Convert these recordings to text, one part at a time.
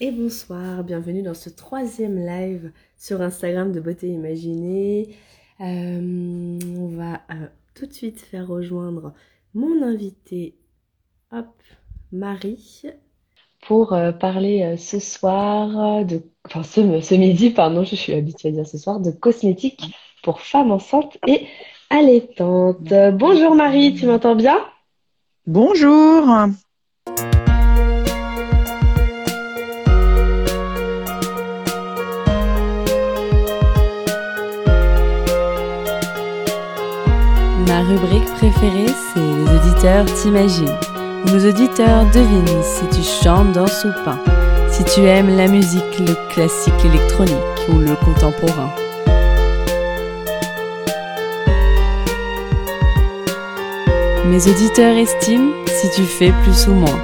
et bonsoir, bienvenue dans ce troisième live sur Instagram de Beauté Imaginée. Euh, on va euh, tout de suite faire rejoindre mon invité, hop, Marie, pour euh, parler ce soir, de, enfin ce, ce, midi, pardon, je suis habituée à dire ce soir, de cosmétiques pour femmes enceintes et allaitantes. Bonjour Marie, tu m'entends bien? Bonjour rubrique préférée, c'est Les auditeurs t'imaginent, nos auditeurs devinent si tu chantes, dans ou pas, si tu aimes la musique, le classique, l'électronique ou le contemporain. Mes auditeurs estiment si tu fais plus ou moins,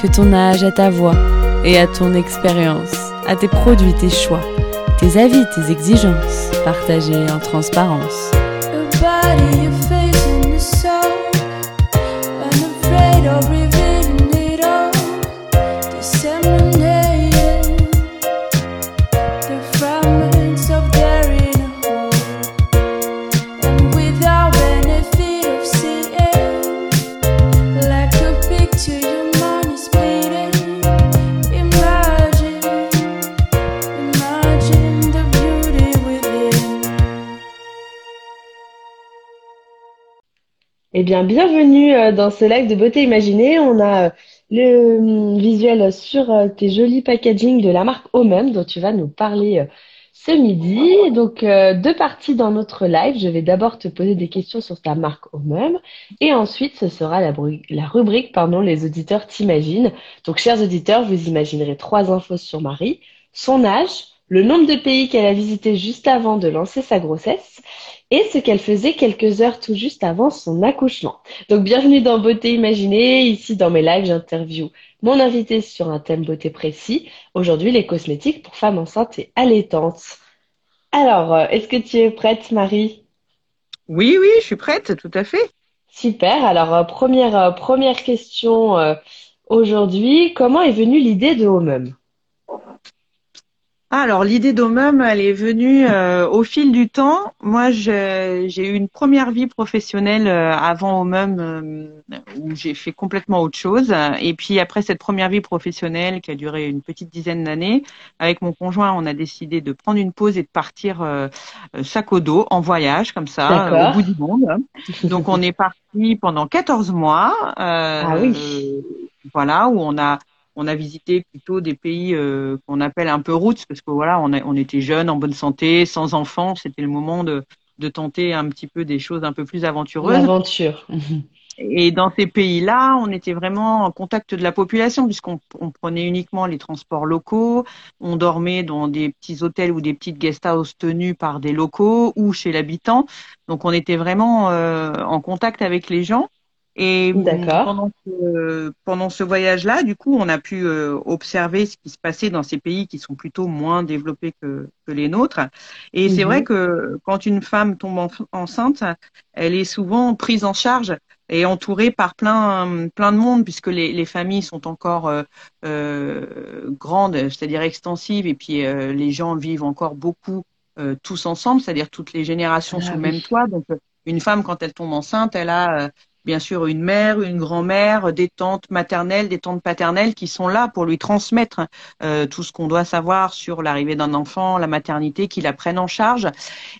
que ton âge à ta voix et à ton expérience, à tes produits, tes choix, tes avis, tes exigences, partagés en transparence. Bien, bienvenue euh, dans ce live de beauté imaginée. On a euh, le hum, visuel sur euh, tes jolis packaging de la marque Omem dont tu vas nous parler ce midi. Donc, deux parties dans notre live. Je vais d'abord te poser des questions sur ta marque Omem et ensuite ce sera la, la rubrique pardon, les auditeurs t'imaginent. Donc, chers auditeurs, vous imaginerez trois infos sur Marie, son âge, le nombre de pays qu'elle a visité juste avant de lancer sa grossesse et ce qu'elle faisait quelques heures tout juste avant son accouchement. Donc bienvenue dans Beauté Imaginée. Ici dans mes lives, j'interview mon invité sur un thème beauté précis. Aujourd'hui, les cosmétiques pour femmes enceintes et allaitantes. Alors, euh, est-ce que tu es prête, Marie? Oui, oui, je suis prête, tout à fait. Super. Alors, euh, première, euh, première question aujourd'hui. Comment est venue l'idée de Homem ah, alors l'idée d'Omum, elle est venue euh, au fil du temps. Moi, j'ai eu une première vie professionnelle euh, avant Omum euh, où j'ai fait complètement autre chose. Et puis après cette première vie professionnelle qui a duré une petite dizaine d'années, avec mon conjoint, on a décidé de prendre une pause et de partir sac au dos en voyage comme ça au bout du monde. Donc on est parti pendant 14 mois. ah oui. Voilà où on a on a visité plutôt des pays euh, qu'on appelle un peu roots parce que voilà, on, on était jeunes, en bonne santé, sans enfants. C'était le moment de, de tenter un petit peu des choses un peu plus aventureuses. L'aventure. Et dans ces pays-là, on était vraiment en contact de la population puisqu'on on prenait uniquement les transports locaux, on dormait dans des petits hôtels ou des petites guest houses tenues par des locaux ou chez l'habitant. Donc on était vraiment euh, en contact avec les gens. Et pendant ce, pendant ce voyage-là, du coup, on a pu euh, observer ce qui se passait dans ces pays qui sont plutôt moins développés que, que les nôtres. Et c'est vrai mhm. que quand une femme tombe enceinte, elle est souvent prise en charge et entourée par plein, plein de monde, puisque les, les familles sont encore euh, euh grandes, c'est-à-dire extensives, et puis euh, les gens vivent encore beaucoup tous ensemble, c'est-à-dire toutes les générations ah sous le même toit. Donc, une femme, quand elle tombe enceinte, elle a bien sûr une mère, une grand-mère, des tantes maternelles, des tantes paternelles qui sont là pour lui transmettre euh, tout ce qu'on doit savoir sur l'arrivée d'un enfant, la maternité, qui la prennent en charge.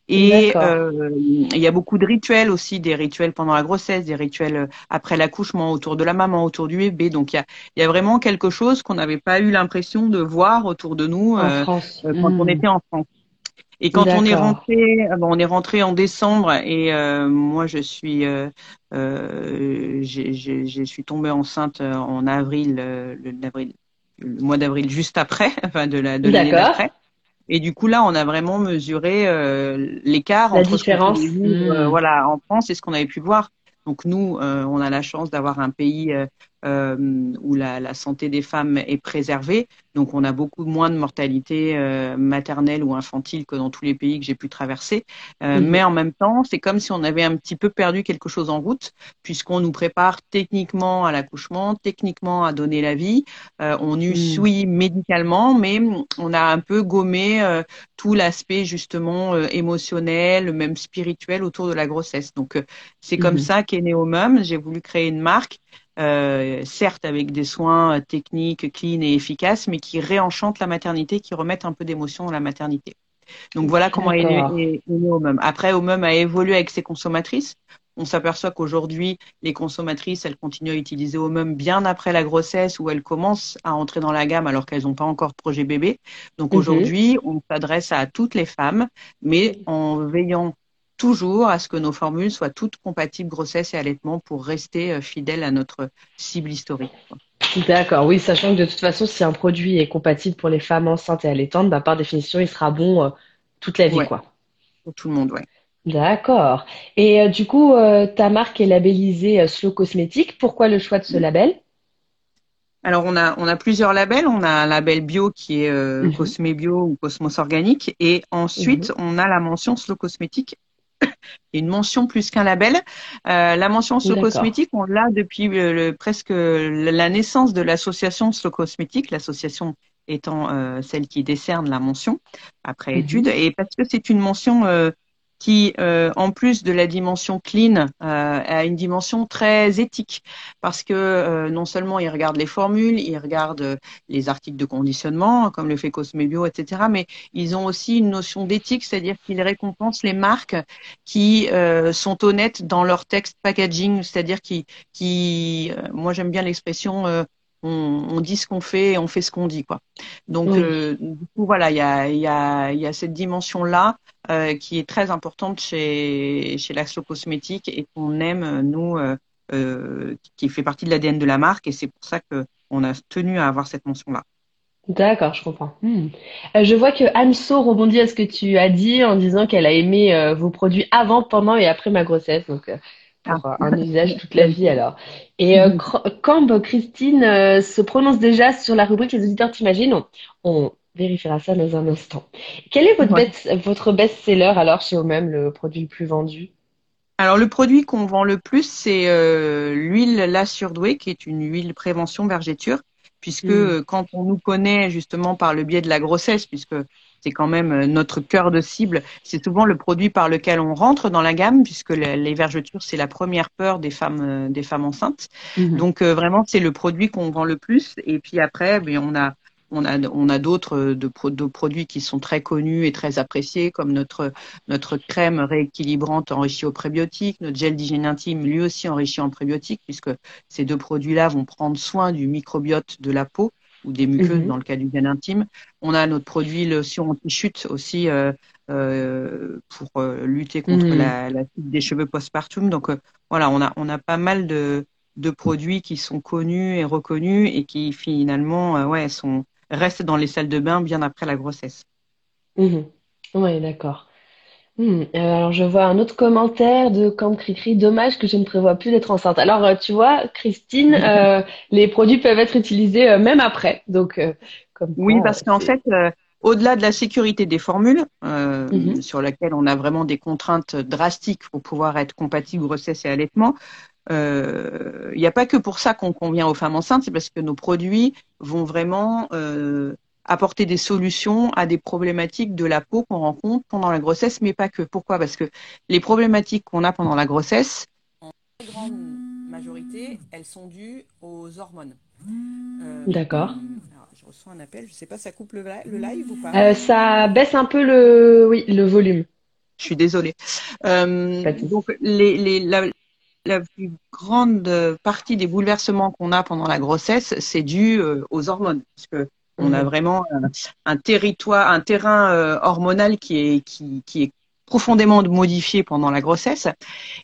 Et euh, il y a beaucoup de rituels aussi, des rituels pendant la grossesse, des rituels euh, après l'accouchement, autour de la maman, autour du bébé. Donc il y a, y a, vraiment quelque chose qu'on n'avait pas eu l'impression de voir autour de nous quand on hmm. était en France. Et quand on est rentré, ah on est rentré en décembre et euh, moi je suis, euh, euh, je suis tombée enceinte en avril, le, le mois d'avril juste après, enfin de la de l'année d'après. Et du coup là, on a vraiment mesuré l'écart entre différence. ce qu'on mmh. voilà, en France et ce qu'on avait pu voir. Donc nous, on a la chance d'avoir un pays euh, où la, la, santé des femmes est préservée. Donc, on a beaucoup moins de mortalité euh, maternelle ou infantile que dans tous les pays que j'ai pu traverser. Euh, mhm. Mais en même temps, c'est comme si on avait un petit peu perdu quelque chose en route, puisqu'on nous prépare techniquement à l'accouchement, techniquement à donner la vie. Euh, on nous mhm. suit médicalement, mais on a un peu gommé euh, tout l'aspect justement émotionnel, même spirituel autour de la grossesse. Donc, c'est comme mhm. ça qu'est Neomum. J'ai voulu créer une marque euh, certes avec des soins techniques, clean et efficaces, mais qui réenchantent la maternité, qui remettent un peu d'émotion dans la maternité. Donc voilà comment est né, Omum. Après, Omum a évolué avec ses consommatrices. On s'aperçoit qu'aujourd'hui, les consommatrices, elles continuent à utiliser Omum bien après la grossesse où elles commencent à entrer dans la gamme alors qu'elles n'ont pas encore de projet bébé. Donc mhm. aujourd'hui, on s'adresse à toutes les femmes, mais en veillant toujours à ce que nos formules soient toutes compatibles grossesse et allaitement pour rester euh, fidèles à notre cible historique. D'accord, oui, sachant que de toute façon, si un produit est compatible pour les femmes enceintes et allaitantes, bah, par définition, il sera bon euh, toute la vie, quoi. Pour tout le monde, oui. D'accord. Et euh, du coup, ta marque est labellisée Slow Cosmétique. Pourquoi le choix de ce label? Alors on a on a plusieurs labels. On a un label bio qui est mhm. Cosme Bio ou Cosmos Organique, et ensuite mhm. on a la mention Slow Cosmétique une mention plus qu'un label. Euh, la mention Slow Cosmétique, on l'a depuis le, presque la naissance de l'association Slow Cosmétique, l'association étant euh, celle qui décerne la mention après mhm. étude, et parce que c'est une mention euh, qui, euh, en plus de la dimension clean, euh, a une dimension très éthique, parce que euh, non seulement ils regardent les formules, ils regardent les articles de conditionnement, comme le fait Cosmebio, etc., mais ils ont aussi une notion d'éthique, c'est-à-dire qu'ils récompensent les marques qui sont honnêtes dans leur texte packaging, c'est-à-dire qui, qui moi j'aime bien l'expression on, dit ce qu'on fait et on fait ce qu'on dit quoi. Donc euh, du coup voilà, il y a, y, a, y a cette dimension là euh, qui est très importante chez chez l'Axlo Cosmétique et qu'on aime nous euh, qui fait partie de l'ADN de la marque et c'est pour ça que on a tenu à avoir cette mention là. D'accord, je comprends. Hmm. je vois que Anso rebondit à ce que tu as dit en disant qu'elle a aimé vos produits avant, pendant et après ma grossesse. Donc pour ah. un usage toute la vie alors. Et euh, quand Christine euh, se prononce déjà sur la rubrique Les auditeurs t'imaginent, on, vérifiera ça dans un instant. Quel est votre, votre best-seller alors chez vous-même, le produit le plus vendu? Alors le produit qu'on vend le plus, c'est euh, l'huile La Surdouée, qui est une huile prévention vergéture, puisque hmm. quand on nous connaît justement par le biais de la grossesse, puisque c'est quand même euh, notre cœur de cible. C'est souvent le produit par lequel on rentre dans la gamme, puisque les vergetures, c'est la première peur des femmes, euh, des femmes enceintes. Mhm. Donc euh, vraiment, c'est le produit qu'on vend le plus. Et puis après, ben, on a on a, on a d'autres de, produits qui sont très connus et très appréciés, comme notre, notre crème rééquilibrante enrichie au prébiotiques, notre gel d'hygiène intime, lui aussi enrichi en prébiotiques, puisque ces deux produits-là vont prendre soin du microbiote de la peau ou des muqueuses mhm. dans le cas du bien intime. On a notre produit lotion anti-chute aussi euh, euh, pour euh, lutter contre mhm. la, la chute des cheveux postpartum. Donc voilà, on a on a pas mal de, de produits qui sont connus et reconnus et qui finalement ouais sont restent dans les salles de bain bien après la grossesse. Mhm. Oui, d'accord. Hmm, euh, alors, je vois un autre commentaire de Camp Cricri. Dommage que je ne prévois plus d'être enceinte. Alors, euh, tu vois, Christine, euh, les produits peuvent être utilisés même après. Donc, comme oui, parce qu'en fait, au-delà de la sécurité des formules, mhm. sur laquelle on a vraiment des contraintes drastiques pour pouvoir être compatible grossesse et allaitement, il n'y a pas que pour ça qu'on convient aux femmes enceintes, c'est parce que nos produits vont vraiment apporter des solutions à des problématiques de la peau qu'on rencontre pendant la grossesse, mais pas que. Pourquoi? Parce que les problématiques qu'on a pendant la grossesse, en très grande majorité, elles sont dues aux hormones. Euh, D'accord. Je reçois un appel, je ne sais pas, ça coupe le, live ou pas? Euh, Ça baisse un peu le, oui, le volume. Je suis désolée. Euh, donc, les, les, la, la plus grande partie des bouleversements qu'on a pendant la grossesse, c'est dû aux hormones. Parce que on a mhm. vraiment un, territoire, un terrain euh, hormonal qui est, qui, qui est profondément modifié pendant la grossesse.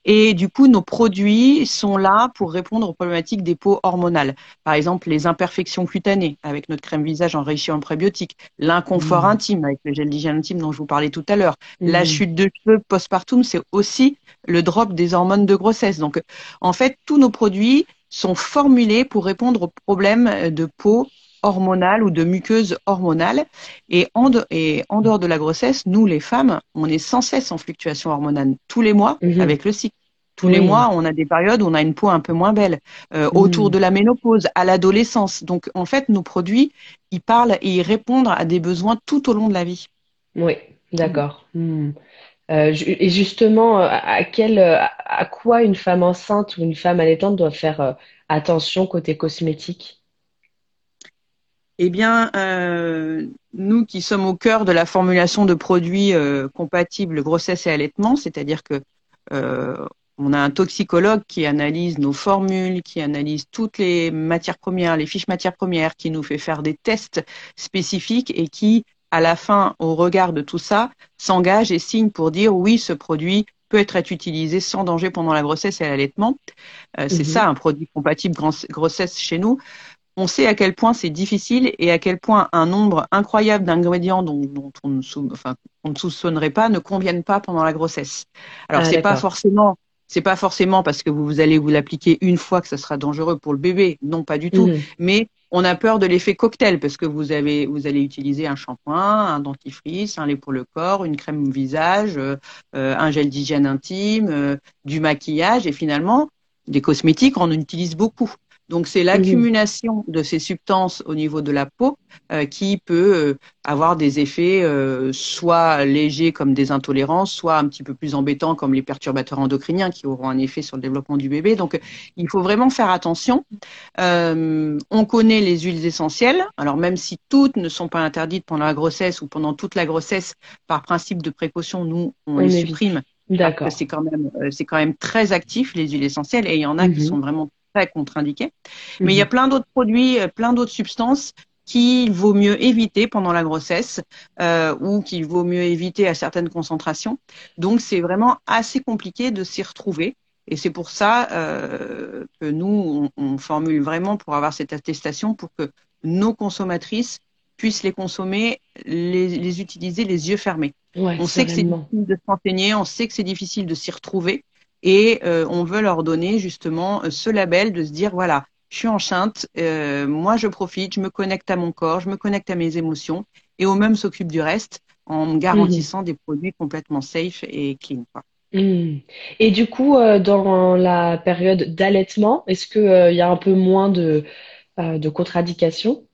Et du coup, nos produits sont là pour répondre aux problématiques des peaux hormonales. Par exemple, les imperfections cutanées avec notre crème visage enrichie en prébiotiques, l'inconfort mmh. intime avec le gel d'hygiène intime dont je vous parlais tout à l'heure, mmh. la chute de cheveux postpartum, c'est aussi le drop des hormones de grossesse. Donc, en fait, tous nos produits sont formulés pour répondre aux problèmes de peau hormonale ou de muqueuse hormonale. Et en, et en dehors de la grossesse, nous, les femmes, on est sans cesse en fluctuation hormonale tous les mois mhm. avec le cycle. Tous les mois, on a des périodes où on a une peau un peu moins belle, euh, mhm. autour de la ménopause, à l'adolescence. Donc, en fait, nos produits, ils parlent et ils répondent à des besoins tout au long de la vie. Oui, d'accord. Hmm. Euh, et justement, à, quel, à quoi une femme enceinte ou une femme allaitante doit faire euh, attention côté cosmétique? Eh bien, euh, nous qui sommes au cœur de la formulation de produits euh, compatibles grossesse et allaitement, c'est-à-dire que euh, on a un toxicologue qui analyse nos formules, qui analyse toutes les matières premières, les fiches matières premières, qui nous fait faire des tests spécifiques et qui, à la fin, au regard de tout ça, s'engage et signe pour dire oui, ce produit peut être utilisé sans danger pendant la grossesse et l'allaitement. C'est mhm. ça un produit compatible grossesse chez nous on sait à quel point c'est difficile et à quel point un nombre incroyable d'ingrédients dont, on, ne soupçonnerait pas ne conviennent pas pendant la grossesse. Alors ah, c'est pas forcément c'est pas forcément parce que vous allez vous l'appliquer une fois que ça sera dangereux pour le bébé, non pas du tout, mhm. mais on a peur de l'effet cocktail parce que vous avez vous allez utiliser un shampoing, un dentifrice, un lait pour le corps, une crème visage, euh, un gel d'hygiène intime, euh, du maquillage et finalement des cosmétiques on en utilise beaucoup. Donc c'est l'accumulation de ces substances au niveau de la peau euh, qui peut euh, avoir des effets euh, soit légers comme des intolérances, soit un petit peu plus embêtants comme les perturbateurs endocriniens qui auront un effet sur le développement du bébé. Donc il faut vraiment faire attention. on connaît les huiles essentielles. Alors même si toutes ne sont pas interdites pendant la grossesse ou pendant toute la grossesse, par principe de précaution, nous on, les supprime. D'accord. C'est quand même c'est quand même très actif les huiles essentielles et il y en a qui mhm. sont vraiment contre-indiqué. Mais il y a mhm. plein d'autres produits, euh, plein d'autres substances qu'il vaut mieux éviter pendant la grossesse euh, ou qu'il vaut mieux éviter à certaines concentrations. Donc c'est vraiment assez compliqué de s'y retrouver. Et c'est pour ça euh, que nous, on, formule vraiment pour avoir cette attestation pour que nos consommatrices puissent les consommer, les, utiliser les yeux fermés. on sait que c'est difficile de s'enseigner, on sait que c'est difficile de s'y retrouver, et euh, on veut leur donner justement euh, ce label de se dire voilà, je suis enceinte, euh, moi je profite, je me connecte à mon corps, je me connecte à mes émotions et au même s'occupe du reste en me garantissant des produits complètement safe et clean. Mmh. Et du coup, dans la période d'allaitement, est-ce qu'il y a un peu moins de, de contre-indications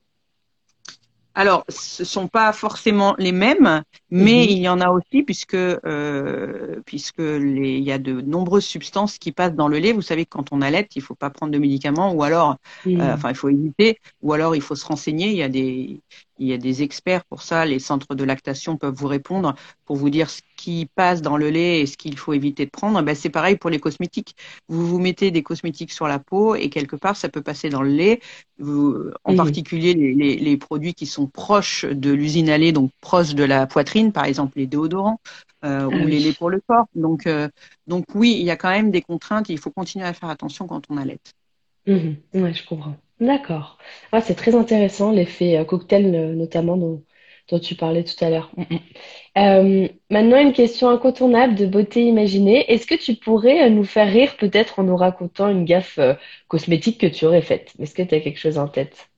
alors, ce sont pas forcément les mêmes, mais mhm. il y en a aussi puisque euh, puisque les, il y a de nombreuses substances qui passent dans le lait. Vous savez que quand on allait, il faut pas prendre de médicaments ou alors, euh, enfin, il faut éviter, ou alors il faut se renseigner. Il y a des il y a des experts pour ça. Les centres de lactation peuvent vous répondre pour vous dire ce qui passe dans le lait et ce qu'il faut éviter de prendre. Ben, c'est pareil pour les cosmétiques. Vous vous mettez des cosmétiques sur la peau et quelque part, ça peut passer dans le lait. en particulier, les, les, produits qui sont proches de l'usine à lait, donc proches de la poitrine, par exemple les déodorants euh, ou ah les laits pour le corps. Donc, euh, donc oui, il y a quand même des contraintes. Et il faut continuer à faire attention quand on allait. Mmh. Oui, je comprends. D'accord. Ah, c'est très intéressant, l'effet euh, cocktail euh, notamment dont, tu parlais tout à l'heure. Mm, mm. Euh, maintenant, une question incontournable de beauté imaginée. Est-ce que tu pourrais nous faire rire peut-être en nous racontant une gaffe cosmétique que tu aurais faite? Est-ce que tu as quelque chose en tête?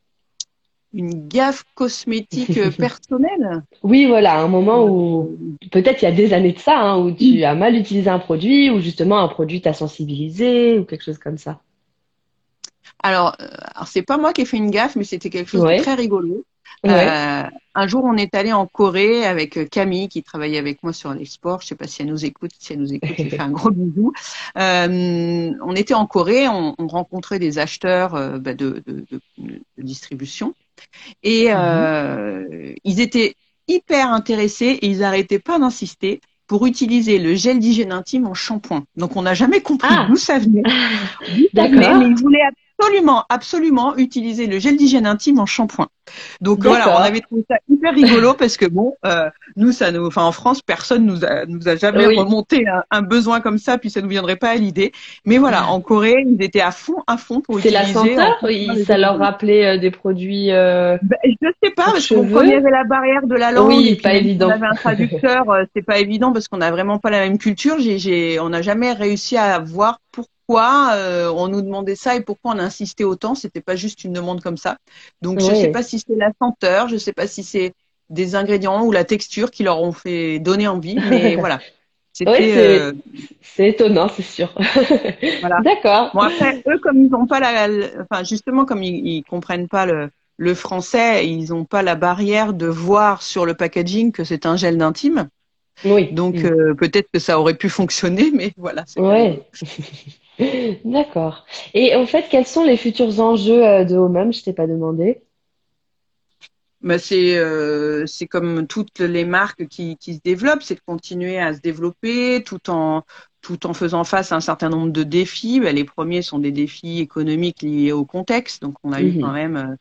Une gaffe cosmétique personnelle? Oui, voilà, un moment où peut-être il y a des années de ça, hein, où tu as mal utilisé un produit ou justement un produit t'a sensibilisé ou quelque chose comme ça. Alors, euh, alors c'est pas moi qui ai fait une gaffe, mais c'était quelque chose de très rigolo. Euh, un jour, on est allé en Corée avec euh, Camille qui travaillait avec moi sur l'export. Je sais pas si elle nous écoute. Si elle nous écoute, je fais un gros bisou. Euh, on était en Corée, on, on rencontrait des acheteurs euh, bah, de, de, de, de, distribution et mhm. ils étaient hyper intéressés et ils n'arrêtaient pas d'insister pour utiliser le gel d'hygiène intime en shampoing. Donc on n'a jamais compris ah. d'où ça venait. D'accord. Mais ils voulaient absolument, absolument utiliser le gel d'hygiène intime en shampoing. Donc voilà, on avait trouvé ça hyper rigolo parce que bon, euh, nous ça nous, enfin en France, personne nous a nous a jamais remonté un, besoin comme ça, puis ça nous viendrait pas à l'idée. Mais voilà, en Corée, ils étaient à fond, à fond pour utiliser. C'est la senteur, ça leur rappelait euh, des produits. Euh, ben, je sais pas parce qu'on avait la barrière de la langue. Oui, et pas évident. On avait un traducteur, euh, c'est pas évident parce qu'on a vraiment pas la même culture. J'ai, on n'a jamais réussi à voir pourquoi euh, on nous demandait ça et pourquoi on insistait autant. C'était pas juste une demande comme ça. Donc je sais pas si c'est la senteur, je sais pas si c'est des ingrédients ou la texture qui leur ont fait donner envie, mais voilà. Euh, c'est étonnant, c'est sûr. voilà. D'accord. Bon après, eux comme ils n'ont pas la, enfin justement comme ils, ils comprennent pas le, le français, ils n'ont pas la barrière de voir sur le packaging que c'est un gel d'intime. Oui. Donc mm. euh, peut-être que ça aurait pu fonctionner, mais voilà. Ouais. D'accord. Et en fait, quels sont les futurs enjeux euh, de Homem Je t'ai pas demandé? Bah c'est euh, c'est comme toutes les marques qui, qui se développent, c'est de continuer à se développer tout en tout en faisant face à un certain nombre de défis. Bah, les premiers sont des défis économiques liés au contexte, donc on a eu mm-hmm. quand même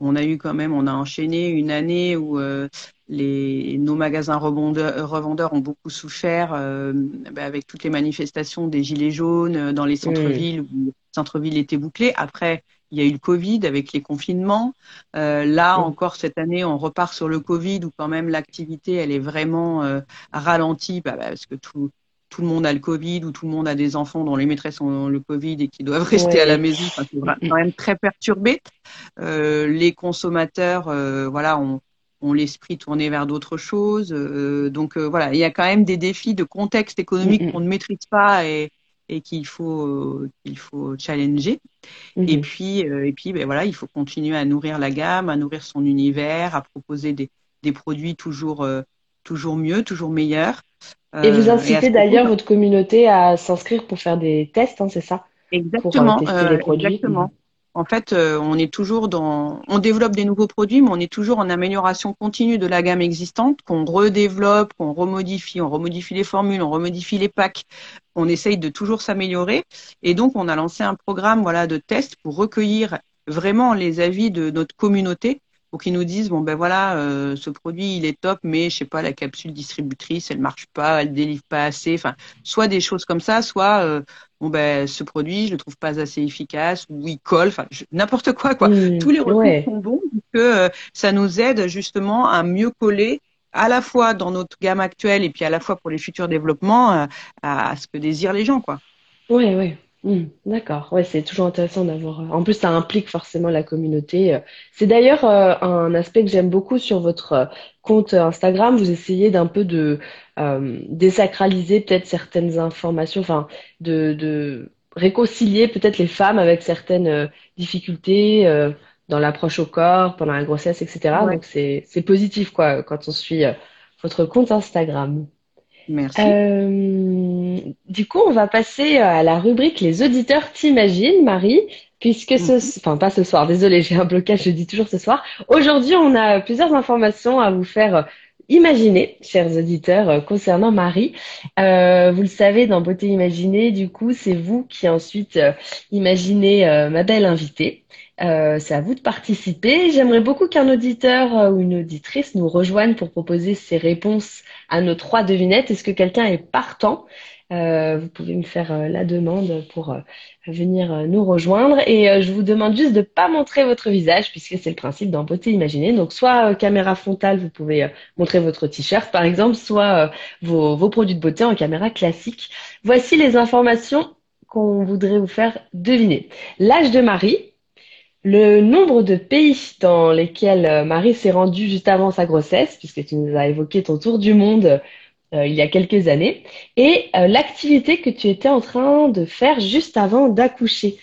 on a eu quand même, on a enchaîné une année où euh, les, nos magasins revendeurs ont beaucoup souffert euh, bah, avec toutes les manifestations des gilets jaunes euh, dans les centres-villes où les centres-villes étaient bouclés. Après, il y a eu le Covid avec les confinements. là encore cette année, on repart sur le Covid où quand même l'activité elle est vraiment ralentie bah, bah, parce que tout tout le monde a le Covid ou tout le monde a des enfants dont les maîtresses ont le Covid et qui doivent rester à la maison. c'est quand même très perturbé. Euh, les consommateurs, euh, voilà, ont, ont l'esprit tourné vers d'autres choses. Euh, donc euh, voilà, il y a quand même des défis de contexte économique qu'on ne maîtrise pas et, et qu'il faut qu'il faut challenger. Et mm-hmm. puis et puis ben voilà, il faut continuer à nourrir la gamme, à nourrir son univers, à proposer des, des produits toujours toujours mieux, toujours meilleurs. Et vous euh, incitez d'ailleurs votre communauté à s'inscrire pour faire des tests, hein, c'est ça? Exactement. Pour, euh, euh, exactement. En fait, on est toujours dans, on développe des nouveaux produits, mais on est toujours en amélioration continue de la gamme existante, qu'on redéveloppe, qu'on remodifie, on remodifie les formules, on remodifie les packs, on essaye de toujours s'améliorer. Et donc, on a lancé un programme, voilà, de tests pour recueillir vraiment les avis de notre communauté pour qu'ils nous disent bon ben voilà euh, ce produit il est top mais je sais pas la capsule distributrice elle marche pas elle délivre pas assez. Enfin soit des choses comme ça soit euh, bon ben ce produit je le trouve pas assez efficace ou il colle. Enfin n'importe quoi quoi. Mmh, tous les retours sont bons que euh, ça nous aide justement à mieux coller à la fois dans notre gamme actuelle et puis à la fois pour les futurs développements à, ce que désirent les gens quoi. Ouais ouais Hmm, d'accord, ouais, c'est toujours intéressant d'avoir. Euh, en plus, ça implique forcément la communauté. Euh. C'est d'ailleurs euh, un aspect que j'aime beaucoup sur votre compte Instagram. Vous essayez d'un peu de désacraliser peut-être certaines informations, enfin, de, de réconcilier peut-être les femmes avec certaines difficultés dans l'approche au corps, pendant la grossesse, etc. Donc c'est c'est positif quoi quand on suit votre compte Instagram. Merci. Euh, du coup, on va passer à la rubrique Les auditeurs t'imaginent, Marie, puisque ce, mhm. enfin pas ce soir, désolé, j'ai un blocage, je dis toujours ce soir. Aujourd'hui, on a plusieurs informations à vous faire imaginer, chers auditeurs, euh, concernant Marie. Euh, vous le savez, dans Beauté Imaginée, du coup, c'est vous qui ensuite imaginez ma belle invitée. Euh, c'est à vous de participer. J'aimerais beaucoup qu'un auditeur euh, ou une auditrice nous rejoigne pour proposer ses réponses à nos trois devinettes. Est-ce que quelqu'un est partant? euh, Vous pouvez me faire la demande pour venir nous rejoindre. Et je vous demande juste de ne pas montrer votre visage puisque c'est le principe dans Beauté Imaginée. Donc soit caméra frontale, vous pouvez montrer votre t-shirt par exemple, soit vos, vos produits de beauté en caméra classique. Voici les informations qu'on voudrait vous faire deviner. L'âge de Marie, le nombre de pays dans lesquels euh, Marie s'est rendue juste avant sa grossesse, puisque tu nous as évoqué ton tour du monde euh, il y a quelques années, et euh, l'activité que tu étais en train de faire juste avant d'accoucher.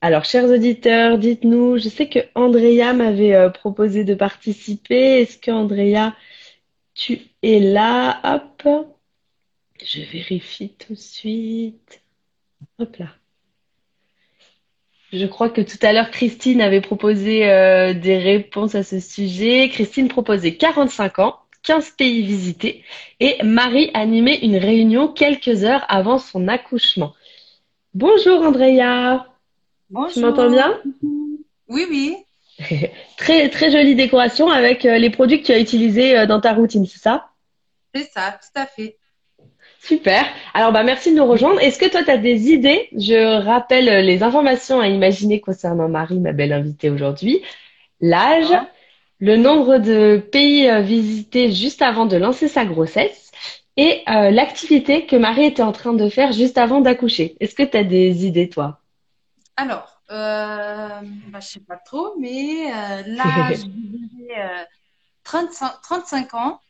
Alors, chers auditeurs, dites-nous, je sais que Andrea m'avait proposé de participer. Est-ce que Andrea, tu es là? Hop, je vérifie tout de suite. Hop là. Je crois que tout à l'heure, Christine avait proposé euh, des réponses à ce sujet. Christine proposait 45 ans, 15 pays visités et Marie animait une réunion quelques heures avant son accouchement. Bonjour Andrea. Bonjour. Tu m'entends bien? Oui, oui. très, très jolie décoration avec euh, les produits que tu as utilisés euh, dans ta routine, c'est ça? C'est ça, tout à fait. Super. Alors, bah, merci de nous rejoindre. Est-ce que toi, tu as des idées? Je rappelle les informations à imaginer concernant Marie, ma belle invitée aujourd'hui. L'âge, ah. Le nombre de pays euh, visités juste avant de lancer sa grossesse et euh, l'activité que Marie était en train de faire juste avant d'accoucher. Est-ce que tu as des idées, toi? Alors, euh, bah, je sais pas trop, mais euh, là, je dirais euh, 35, 35 ans.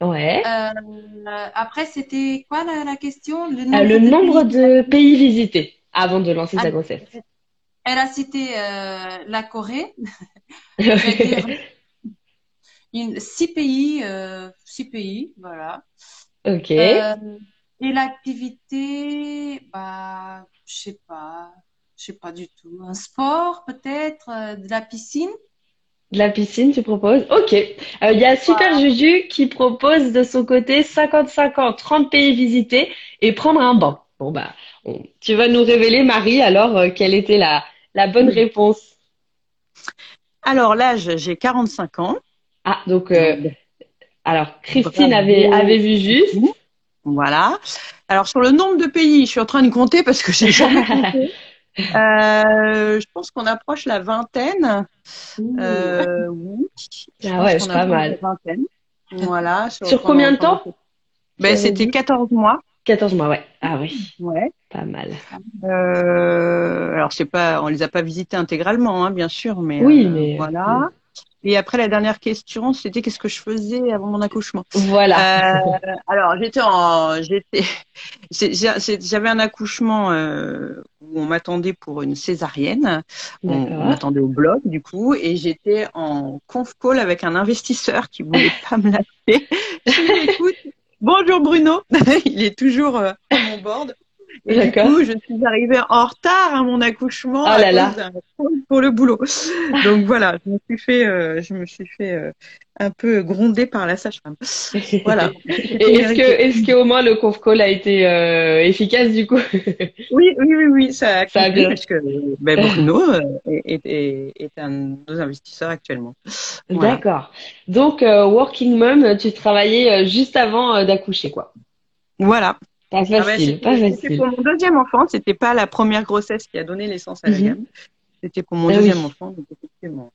Ouais. Après, c'était quoi la, la question? Le nombre le de nombre pays? de pays visités avant de lancer sa Alors, grossesse. elle a cité la Corée. Dire une, six pays, euh, six pays, voilà. Ok. Euh, et l'activité, bah, je sais pas, je sais pas du tout. Un sport, peut-être, euh, de la piscine? De la piscine, tu proposes? Ok. Il y a Super Voilà. Juju qui propose de son côté 55 ans, 30 pays visités et prendre un bain. Bon, bah, on- tu vas nous révéler, Marie, alors, quelle était la, la bonne réponse? Alors, l'âge, j'ai 45 ans. Ah, donc, euh, alors, Christine avait, avait vu juste. Voilà. Alors, sur le nombre de pays, je suis en train de compter parce que j'ai jamais compté. Euh, je pense qu'on approche la vingtaine. Euh, oui. Je Ah ouais, c'est pas mal. la vingtaine. Voilà. Sur combien de temps? Ben, c'était 14 mois. 14 mois, ouais. Ah oui, Ouais. pas mal. Euh, alors c'est pas, on les a pas visités intégralement, hein, bien sûr, mais Oui, euh, mais- voilà. Et après la dernière question, c'était qu'est-ce que je faisais avant mon accouchement? Voilà. Euh, alors j'étais en, j'étais, j'avais un accouchement euh, où on m'attendait pour une césarienne. On, m'attendait au bloc du coup, et j'étais en conf call avec un investisseur qui voulait pas me lâcher. Écoute, bonjour Bruno, il est toujours euh, à mon board. Et du coup, je suis arrivée en retard à mon accouchement Oh là là. call pour le boulot. Donc voilà, je me suis fait, euh, je me suis fait euh, un peu gronder par la sage-femme. Voilà. Et est-ce que, est-ce qu'au moins le conf call a été euh, efficace du coup? Oui, oui, oui, oui, ça a Ça a compté bien. parce que ben, Bruno est, est, est un de nos investisseurs actuellement. Voilà. D'accord. Donc, working mom, tu travaillais juste avant d'accoucher, quoi. Voilà. Pas Ah pas facile. pour mon deuxième enfant, c'était pas la première grossesse qui a donné naissance à la Mhm. gamme. C'était pour mon Ah deuxième oui. enfant, donc effectivement,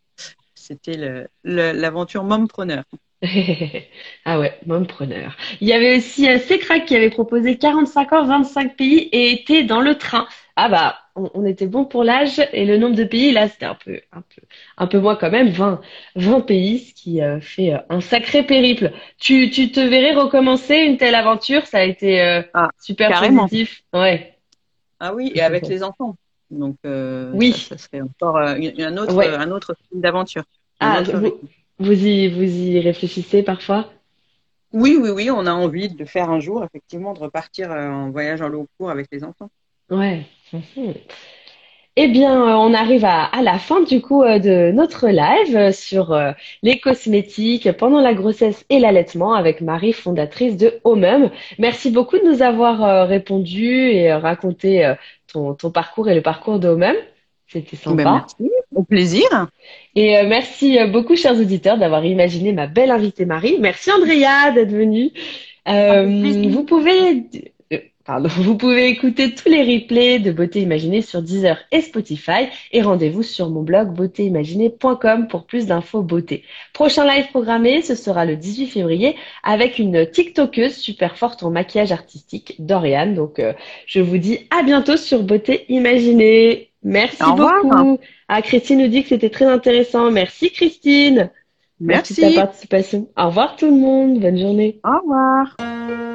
c'était l'aventure mompreneur. Ah ouais, mompreneur. Il y avait aussi euh, Secrac qui avait proposé 45 ans, 25 pays et était dans le train. Ah bah, on, on était bon pour l'âge et le nombre de pays, là, c'était un peu, un peu, un peu moins quand même, 20, 20 pays, ce qui euh, fait euh, un sacré périple. Tu, tu te verrais recommencer une telle aventure? Ça a été euh, Ah, super carrément. positif. Ouais. Ah oui, et avec les enfants. Donc euh, Oui. ça, ça serait encore euh, un autre, Ouais. un autre film d'aventure. Ah, autre vous, y, vous y réfléchissez parfois? Oui, oui, oui, on a envie de le faire un jour, effectivement, de repartir en voyage en long cours avec les enfants. Ouais. Mhm. Eh bien, euh, on arrive à, à la fin du coup euh, de notre live euh, sur les cosmétiques pendant la grossesse et l'allaitement avec Marie, fondatrice de Homem. Merci beaucoup de nous avoir répondu et raconté ton, ton parcours et le parcours de Homem. C'était Ben, sympa. merci, au plaisir. Et euh, merci beaucoup, chers auditeurs, d'avoir imaginé ma belle invitée Marie. Merci Andrea d'être venue. Euh, vous pouvez, pardon, vous pouvez écouter tous les replays de Beauté Imaginée sur Deezer et Spotify. Et rendez-vous sur mon blog beautéimaginée.com pour plus d'infos beauté. Prochain live programmé, ce sera le 18 février avec une TikTokeuse super forte en maquillage artistique, Dorian. Donc, euh, je vous dis à bientôt sur Beauté Imaginée. Merci Au beaucoup. Ah, Christine nous dit que c'était très intéressant. Merci Christine. Merci de ta Merci. participation. Au revoir tout le monde. Bonne journée. Au revoir.